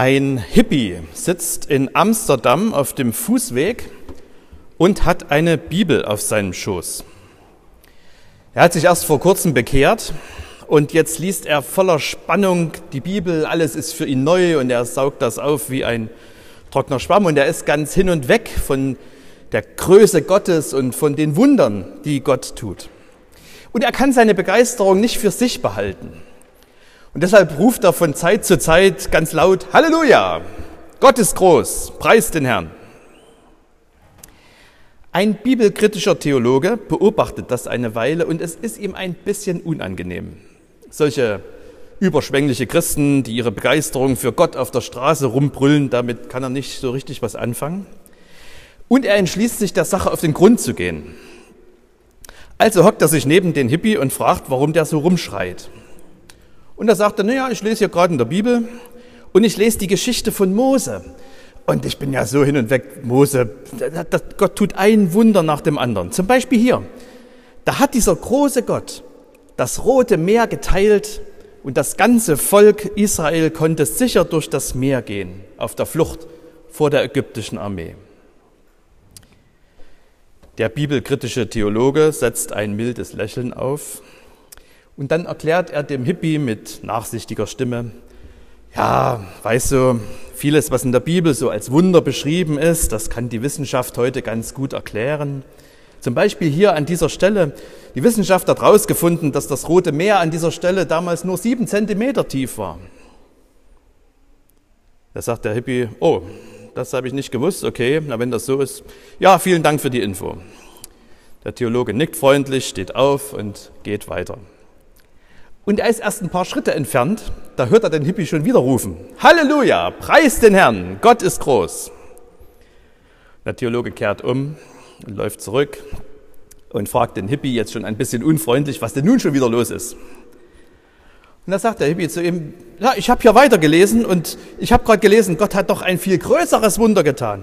Ein Hippie sitzt in Amsterdam auf dem Fußweg und hat eine Bibel auf seinem Schoß. Er hat sich erst vor kurzem bekehrt und jetzt liest er voller Spannung die Bibel. Alles ist für ihn neu und er saugt das auf wie ein trockener Schwamm und er ist ganz hin und weg von der Größe Gottes und von den Wundern, die Gott tut. Und er kann seine Begeisterung nicht für sich behalten. Und deshalb ruft er von Zeit zu Zeit ganz laut, Halleluja, Gott ist groß, preist den Herrn. Ein bibelkritischer Theologe beobachtet das eine Weile und es ist ihm ein bisschen unangenehm. Solche überschwängliche Christen, die ihre Begeisterung für Gott auf der Straße rumbrüllen, damit kann er nicht so richtig was anfangen. Und er entschließt sich, der Sache auf den Grund zu gehen. Also hockt er sich neben den Hippie und fragt, warum der so rumschreit. Und da sagt er, naja, ich lese hier gerade in der Bibel und ich lese die Geschichte von Mose. Und ich bin ja so hin und weg, Mose, Gott tut ein Wunder nach dem anderen. Zum Beispiel hier, da hat dieser große Gott das Rote Meer geteilt und das ganze Volk Israel konnte sicher durch das Meer gehen, auf der Flucht vor der ägyptischen Armee. Der bibelkritische Theologe setzt ein mildes Lächeln auf und dann erklärt er dem Hippie mit nachsichtiger Stimme, ja, weißt du, vieles, was in der Bibel so als Wunder beschrieben ist, das kann die Wissenschaft heute ganz gut erklären. Zum Beispiel hier an dieser Stelle, die Wissenschaft hat herausgefunden, dass das Rote Meer an dieser Stelle damals nur sieben Zentimeter tief war. Da sagt der Hippie, oh, das habe ich nicht gewusst, okay, na wenn das so ist, ja, vielen Dank für die Info. Der Theologe nickt freundlich, steht auf und geht weiter. Und er ist erst ein paar Schritte entfernt, da hört er den Hippie schon wieder rufen. Halleluja, preis den Herrn, Gott ist groß. Der Theologe kehrt um und läuft zurück und fragt den Hippie jetzt schon ein bisschen unfreundlich, was denn nun schon wieder los ist. Und da sagt der Hippie zu ihm, ja, ich habe hier weitergelesen und ich habe gerade gelesen, Gott hat doch ein viel größeres Wunder getan.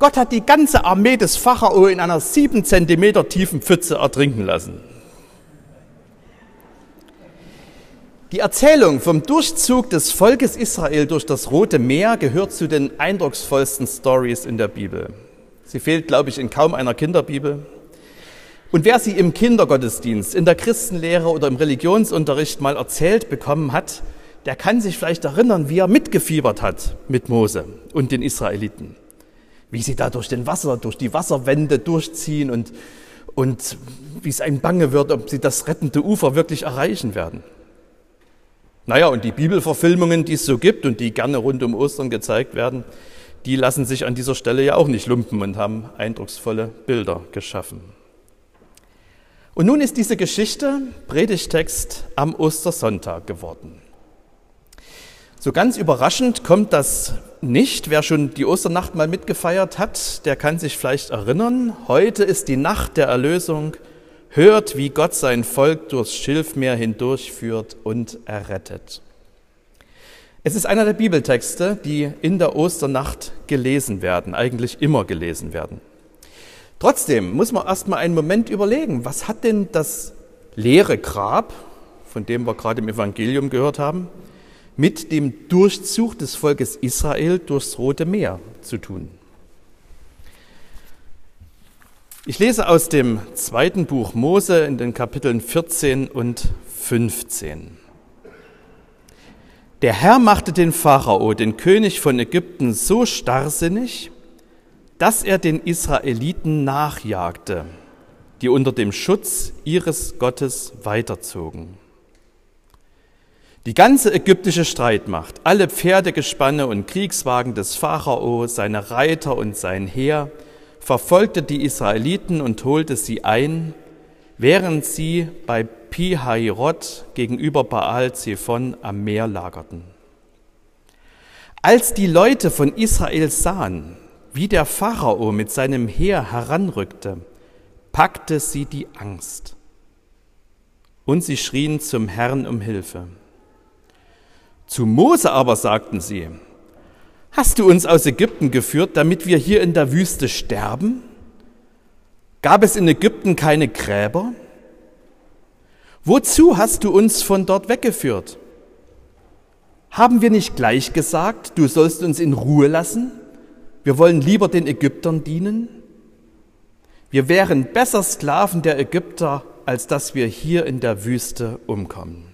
Gott hat die ganze Armee des Pharao in einer sieben Zentimeter tiefen Pfütze ertrinken lassen. Die Erzählung vom Durchzug des Volkes Israel durch das Rote Meer gehört zu den eindrucksvollsten Stories in der Bibel. Sie fehlt, glaube ich, in kaum einer Kinderbibel. Und wer sie im Kindergottesdienst, in der Christenlehre oder im Religionsunterricht mal erzählt bekommen hat, der kann sich vielleicht erinnern, wie er mitgefiebert hat mit Mose und den Israeliten. Wie sie da durch den Wasser, durch die Wasserwände durchziehen und, und wie es einem bange wird, ob sie das rettende Ufer wirklich erreichen werden. Naja, und die Bibelverfilmungen, die es so gibt und die gerne rund um Ostern gezeigt werden, die lassen sich an dieser Stelle ja auch nicht lumpen und haben eindrucksvolle Bilder geschaffen. Und nun ist diese Geschichte Predigtext am Ostersonntag geworden. So ganz überraschend kommt das nicht. Wer schon die Osternacht mal mitgefeiert hat, der kann sich vielleicht erinnern. Heute ist die Nacht der Erlösung. Hört, wie Gott sein Volk durchs Schilfmeer hindurchführt und errettet. Es ist einer der Bibeltexte, die in der Osternacht gelesen werden, eigentlich immer gelesen werden. Trotzdem muss man erstmal einen Moment überlegen, was hat denn das leere Grab, von dem wir gerade im Evangelium gehört haben, mit dem Durchzug des Volkes Israel durchs Rote Meer zu tun? Ich lese aus dem zweiten Buch Mose in den Kapiteln 14 und 15. Der Herr machte den Pharao, den König von Ägypten, so starrsinnig, dass er den Israeliten nachjagte, die unter dem Schutz ihres Gottes weiterzogen. Die ganze ägyptische Streitmacht, alle Pferdegespanne und Kriegswagen des Pharao, seine Reiter und sein Heer, verfolgte die Israeliten und holte sie ein, während sie bei Pihairot gegenüber Baal Zephon am Meer lagerten. Als die Leute von Israel sahen, wie der Pharao mit seinem Heer heranrückte, packte sie die Angst. Und sie schrien zum Herrn um Hilfe. Zu Mose aber sagten sie, Hast du uns aus Ägypten geführt, damit wir hier in der Wüste sterben? Gab es in Ägypten keine Gräber? Wozu hast du uns von dort weggeführt? Haben wir nicht gleich gesagt, du sollst uns in Ruhe lassen? Wir wollen lieber den Ägyptern dienen? Wir wären besser Sklaven der Ägypter, als dass wir hier in der Wüste umkommen.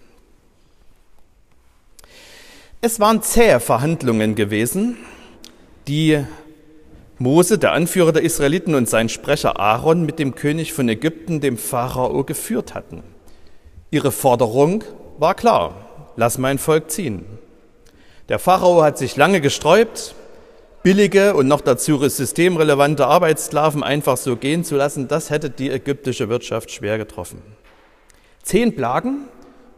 Es waren zähe Verhandlungen gewesen, die Mose, der Anführer der Israeliten und sein Sprecher Aaron mit dem König von Ägypten, dem Pharao, geführt hatten. Ihre Forderung war klar, lass mein Volk ziehen. Der Pharao hat sich lange gesträubt, billige und noch dazu systemrelevante Arbeitssklaven einfach so gehen zu lassen, das hätte die ägyptische Wirtschaft schwer getroffen. Zehn Plagen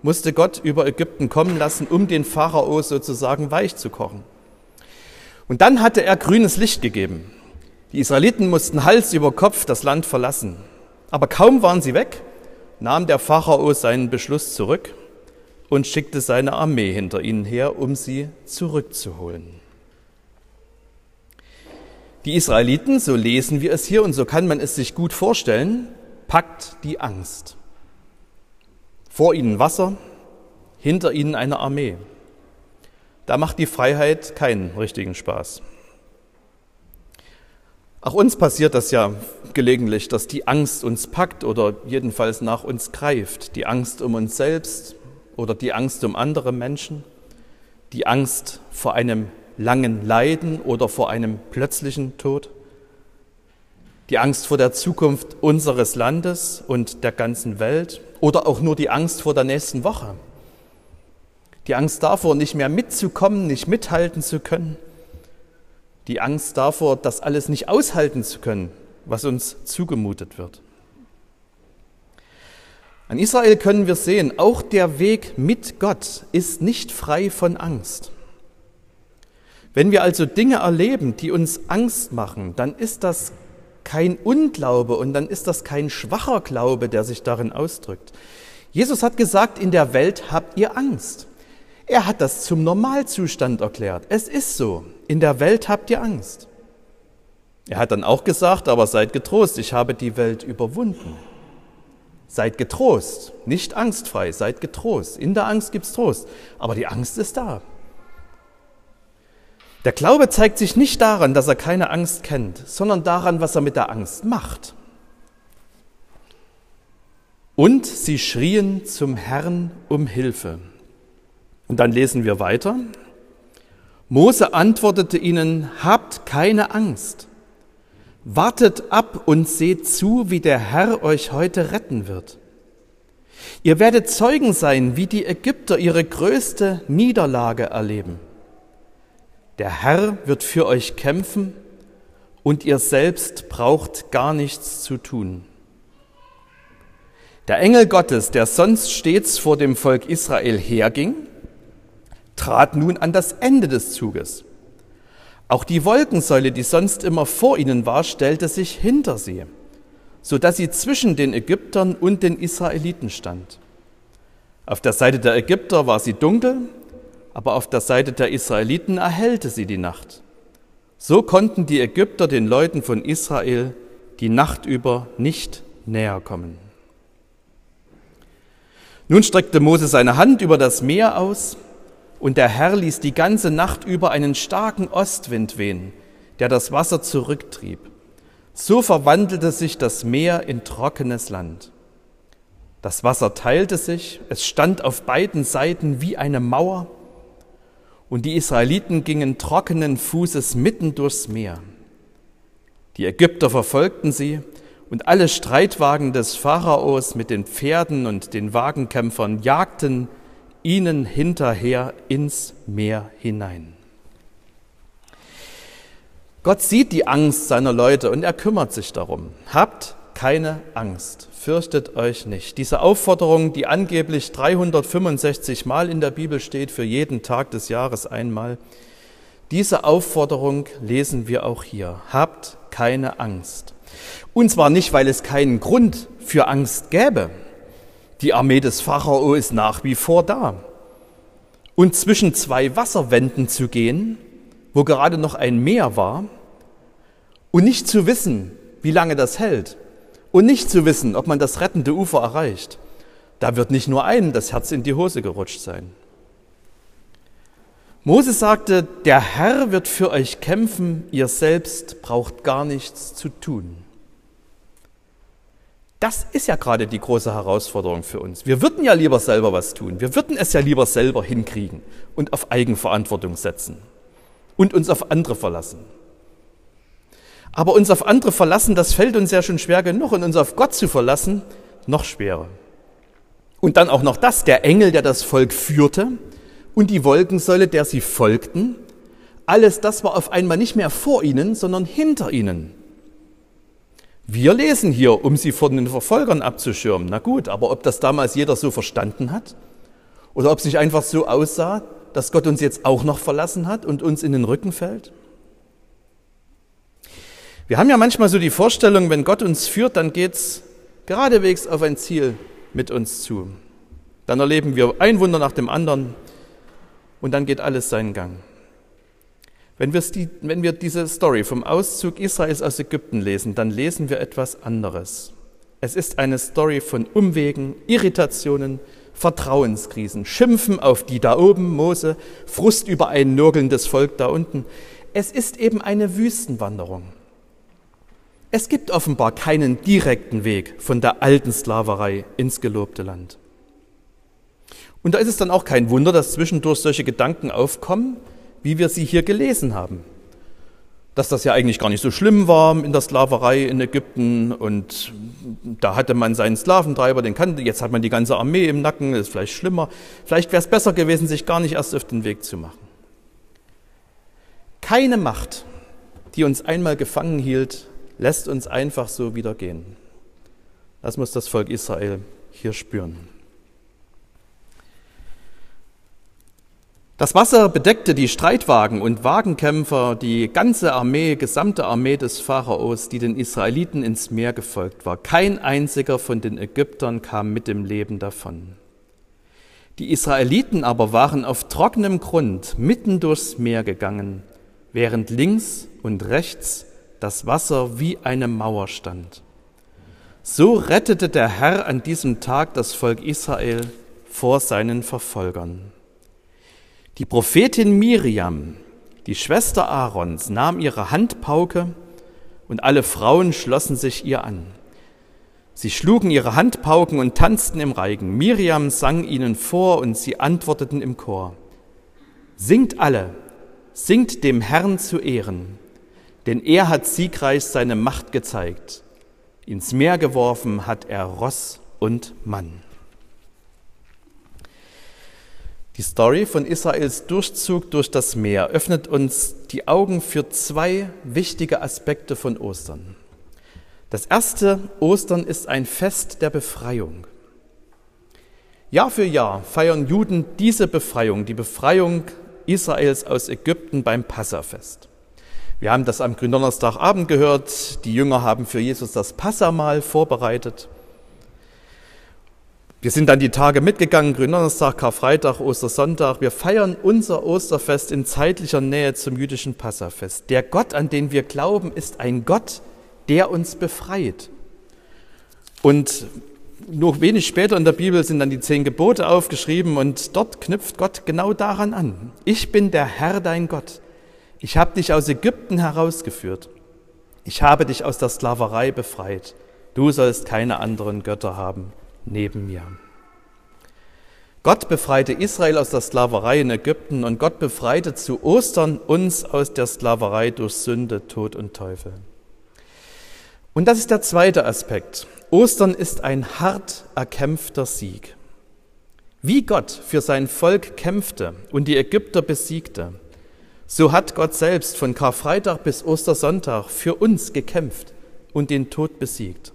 musste Gott über Ägypten kommen lassen, um den Pharao sozusagen weich zu kochen. Und dann hatte er grünes Licht gegeben. Die Israeliten mussten Hals über Kopf das Land verlassen. Aber kaum waren sie weg, nahm der Pharao seinen Beschluss zurück und schickte seine Armee hinter ihnen her, um sie zurückzuholen. Die Israeliten, so lesen wir es hier und so kann man es sich gut vorstellen, packt die Angst. Vor ihnen Wasser, hinter ihnen eine Armee. Da macht die Freiheit keinen richtigen Spaß. Auch uns passiert das ja gelegentlich, dass die Angst uns packt oder jedenfalls nach uns greift. Die Angst um uns selbst, oder die Angst um andere Menschen, die Angst vor einem langen Leiden oder vor einem plötzlichen Tod, die Angst vor der Zukunft unseres Landes und der ganzen Welt oder auch nur die Angst vor der nächsten Woche, die Angst davor, nicht mehr mitzukommen, nicht mithalten zu können, die Angst davor, das alles nicht aushalten zu können, was uns zugemutet wird. An Israel können wir sehen, auch der Weg mit Gott ist nicht frei von Angst. Wenn wir also Dinge erleben, die uns Angst machen, dann ist das kein Unglaube und dann ist das kein schwacher Glaube, der sich darin ausdrückt. Jesus hat gesagt, in der Welt habt ihr Angst. Er hat das zum Normalzustand erklärt. Es ist so, in der Welt habt ihr Angst. Er hat dann auch gesagt, aber seid getrost, ich habe die Welt überwunden. Seid getrost, nicht angstfrei, seid getrost. In der Angst gibt es Trost, aber die Angst ist da. Der Glaube zeigt sich nicht daran, dass er keine Angst kennt, sondern daran, was er mit der Angst macht. Und sie schrien zum Herrn um Hilfe. Und dann lesen wir weiter. Mose antwortete ihnen, habt keine Angst. Wartet ab und seht zu, wie der Herr euch heute retten wird. Ihr werdet Zeugen sein, wie die Ägypter ihre größte Niederlage erleben. Der Herr wird für euch kämpfen und ihr selbst braucht gar nichts zu tun. Der Engel Gottes, der sonst stets vor dem Volk Israel herging, trat nun an das Ende des Zuges. Auch die Wolkensäule, die sonst immer vor ihnen war, stellte sich hinter sie, so dass sie zwischen den Ägyptern und den Israeliten stand. Auf der Seite der Ägypter war sie dunkel, aber auf der Seite der Israeliten erhellte sie die Nacht. So konnten die Ägypter den Leuten von Israel die Nacht über nicht näher kommen. Nun streckte Mose seine Hand über das Meer aus, und der Herr ließ die ganze Nacht über einen starken Ostwind wehen, der das Wasser zurücktrieb. So verwandelte sich das Meer in trockenes Land. Das Wasser teilte sich, es stand auf beiden Seiten wie eine Mauer, und die Israeliten gingen trockenen Fußes mitten durchs Meer. Die Ägypter verfolgten sie, und alle Streitwagen des Pharaos mit den Pferden und den Wagenkämpfern jagten ihnen hinterher ins Meer hinein. Gott sieht die Angst seiner Leute und er kümmert sich darum. Habt keine Angst, fürchtet euch nicht. Diese Aufforderung, die angeblich 365 Mal in der Bibel steht, für jeden Tag des Jahres einmal, diese Aufforderung lesen wir auch hier. Habt keine Angst. Und zwar nicht, weil es keinen Grund für Angst gäbe, die Armee des Pharao ist nach wie vor da. Und zwischen zwei Wasserwänden zu gehen, wo gerade noch ein Meer war, und nicht zu wissen, wie lange das hält, und nicht zu wissen, ob man das rettende Ufer erreicht, da wird nicht nur einem das Herz in die Hose gerutscht sein. Mose sagte, der Herr wird für euch kämpfen, ihr selbst braucht gar nichts zu tun. Das ist ja gerade die große Herausforderung für uns. Wir würden ja lieber selber was tun. Wir würden es ja lieber selber hinkriegen und auf Eigenverantwortung setzen und uns auf andere verlassen. Aber uns auf andere verlassen, das fällt uns ja schon schwer genug und uns auf Gott zu verlassen, noch schwerer. Und dann auch noch das, der Engel, der das Volk führte und die Wolkensäule, der sie folgten, alles das war auf einmal nicht mehr vor ihnen, sondern hinter ihnen. Wir lesen hier, um sie vor den Verfolgern abzuschirmen. Na gut, aber ob das damals jeder so verstanden hat oder ob sich einfach so aussah, dass Gott uns jetzt auch noch verlassen hat und uns in den Rücken fällt? Wir haben ja manchmal so die Vorstellung, wenn Gott uns führt, dann geht's geradewegs auf ein Ziel mit uns zu. Dann erleben wir ein Wunder nach dem anderen und dann geht alles seinen Gang. Wenn, die, wenn wir diese Story vom Auszug Israels aus Ägypten lesen, dann lesen wir etwas anderes. Es ist eine Story von Umwegen, Irritationen, Vertrauenskrisen, Schimpfen auf die da oben, Mose, Frust über ein nörgelndes Volk da unten. Es ist eben eine Wüstenwanderung. Es gibt offenbar keinen direkten Weg von der alten Sklaverei ins gelobte Land. Und da ist es dann auch kein Wunder, dass zwischendurch solche Gedanken aufkommen, wie wir sie hier gelesen haben. Dass das ja eigentlich gar nicht so schlimm war in der Sklaverei in Ägypten und da hatte man seinen Sklaventreiber, den kannte, jetzt hat man die ganze Armee im Nacken, ist vielleicht schlimmer. Vielleicht wäre es besser gewesen, sich gar nicht erst auf den Weg zu machen. Keine Macht, die uns einmal gefangen hielt, lässt uns einfach so wieder gehen. Das muss das Volk Israel hier spüren. Das Wasser bedeckte die Streitwagen und Wagenkämpfer, die ganze Armee, gesamte Armee des Pharaos, die den Israeliten ins Meer gefolgt war. Kein einziger von den Ägyptern kam mit dem Leben davon. Die Israeliten aber waren auf trockenem Grund mitten durchs Meer gegangen, während links und rechts das Wasser wie eine Mauer stand. So rettete der Herr an diesem Tag das Volk Israel vor seinen Verfolgern. Die Prophetin Miriam, die Schwester Aarons, nahm ihre Handpauke und alle Frauen schlossen sich ihr an. Sie schlugen ihre Handpauken und tanzten im Reigen. Miriam sang ihnen vor und sie antworteten im Chor. Singt alle, singt dem Herrn zu Ehren denn er hat siegreich seine Macht gezeigt. Ins Meer geworfen hat er Ross und Mann. Die Story von Israels Durchzug durch das Meer öffnet uns die Augen für zwei wichtige Aspekte von Ostern. Das erste, Ostern ist ein Fest der Befreiung. Jahr für Jahr feiern Juden diese Befreiung, die Befreiung Israels aus Ägypten beim Passafest. Wir haben das am Gründonnerstagabend gehört. Die Jünger haben für Jesus das Passamal vorbereitet. Wir sind dann die Tage mitgegangen, Gründonnerstag, Karfreitag, Ostersonntag. Wir feiern unser Osterfest in zeitlicher Nähe zum jüdischen Passafest. Der Gott, an den wir glauben, ist ein Gott, der uns befreit. Und nur wenig später in der Bibel sind dann die zehn Gebote aufgeschrieben und dort knüpft Gott genau daran an. Ich bin der Herr, dein Gott ich habe dich aus Ägypten herausgeführt. Ich habe dich aus der Sklaverei befreit. Du sollst keine anderen Götter haben neben mir. Gott befreite Israel aus der Sklaverei in Ägypten und Gott befreite zu Ostern uns aus der Sklaverei durch Sünde, Tod und Teufel. Und das ist der zweite Aspekt. Ostern ist ein hart erkämpfter Sieg. Wie Gott für sein Volk kämpfte und die Ägypter besiegte, so hat Gott selbst von Karfreitag bis Ostersonntag für uns gekämpft und den Tod besiegt.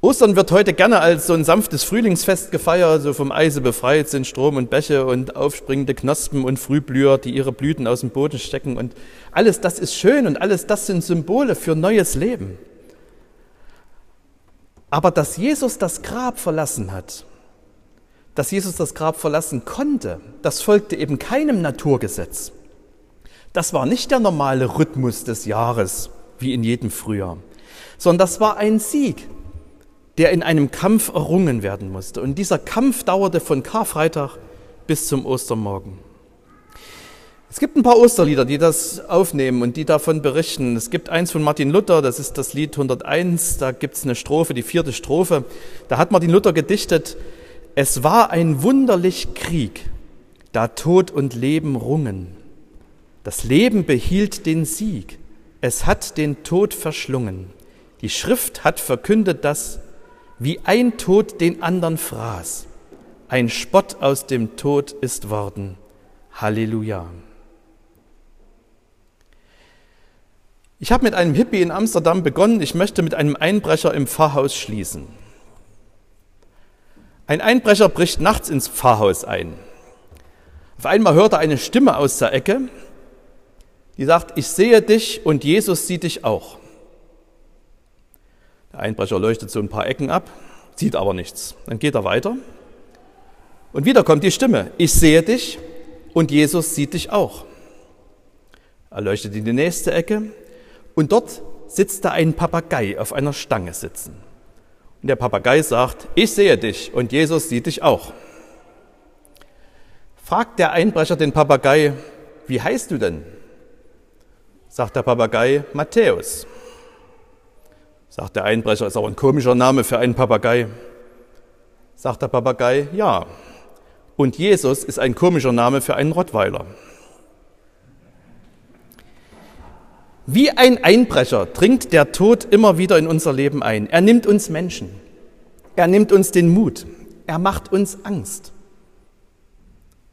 Ostern wird heute gerne als so ein sanftes Frühlingsfest gefeiert, so vom Eise befreit sind Strom und Bäche und aufspringende Knospen und Frühblüher, die ihre Blüten aus dem Boden stecken. Und alles das ist schön und alles das sind Symbole für neues Leben. Aber dass Jesus das Grab verlassen hat, dass Jesus das Grab verlassen konnte, das folgte eben keinem Naturgesetz. Das war nicht der normale Rhythmus des Jahres, wie in jedem Frühjahr, sondern das war ein Sieg, der in einem Kampf errungen werden musste. Und dieser Kampf dauerte von Karfreitag bis zum Ostermorgen. Es gibt ein paar Osterlieder, die das aufnehmen und die davon berichten. Es gibt eins von Martin Luther, das ist das Lied 101, da gibt es eine Strophe, die vierte Strophe. Da hat Martin Luther gedichtet, es war ein wunderlich Krieg, da Tod und Leben rungen. Das Leben behielt den Sieg, es hat den Tod verschlungen. Die Schrift hat verkündet, dass wie ein Tod den anderen fraß, ein Spott aus dem Tod ist worden. Halleluja. Ich habe mit einem Hippie in Amsterdam begonnen, ich möchte mit einem Einbrecher im Pfarrhaus schließen. Ein Einbrecher bricht nachts ins Pfarrhaus ein. Auf einmal hört er eine Stimme aus der Ecke, die sagt, ich sehe dich und Jesus sieht dich auch. Der Einbrecher leuchtet so ein paar Ecken ab, sieht aber nichts. Dann geht er weiter und wieder kommt die Stimme, ich sehe dich und Jesus sieht dich auch. Er leuchtet in die nächste Ecke, und dort sitzt da ein Papagei auf einer Stange sitzen. Und der Papagei sagt, ich sehe dich und Jesus sieht dich auch. Fragt der Einbrecher den Papagei, wie heißt du denn? Sagt der Papagei, Matthäus. Sagt der Einbrecher, ist aber ein komischer Name für einen Papagei. Sagt der Papagei, ja. Und Jesus ist ein komischer Name für einen Rottweiler. Wie ein Einbrecher dringt der Tod immer wieder in unser Leben ein. Er nimmt uns Menschen. Er nimmt uns den Mut. Er macht uns Angst.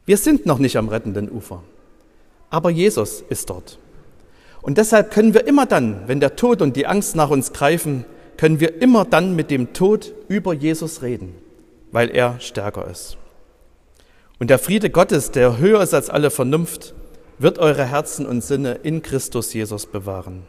Wir sind noch nicht am rettenden Ufer. Aber Jesus ist dort. Und deshalb können wir immer dann, wenn der Tod und die Angst nach uns greifen, können wir immer dann mit dem Tod über Jesus reden, weil er stärker ist. Und der Friede Gottes, der höher ist als alle Vernunft, wird eure Herzen und Sinne in Christus Jesus bewahren.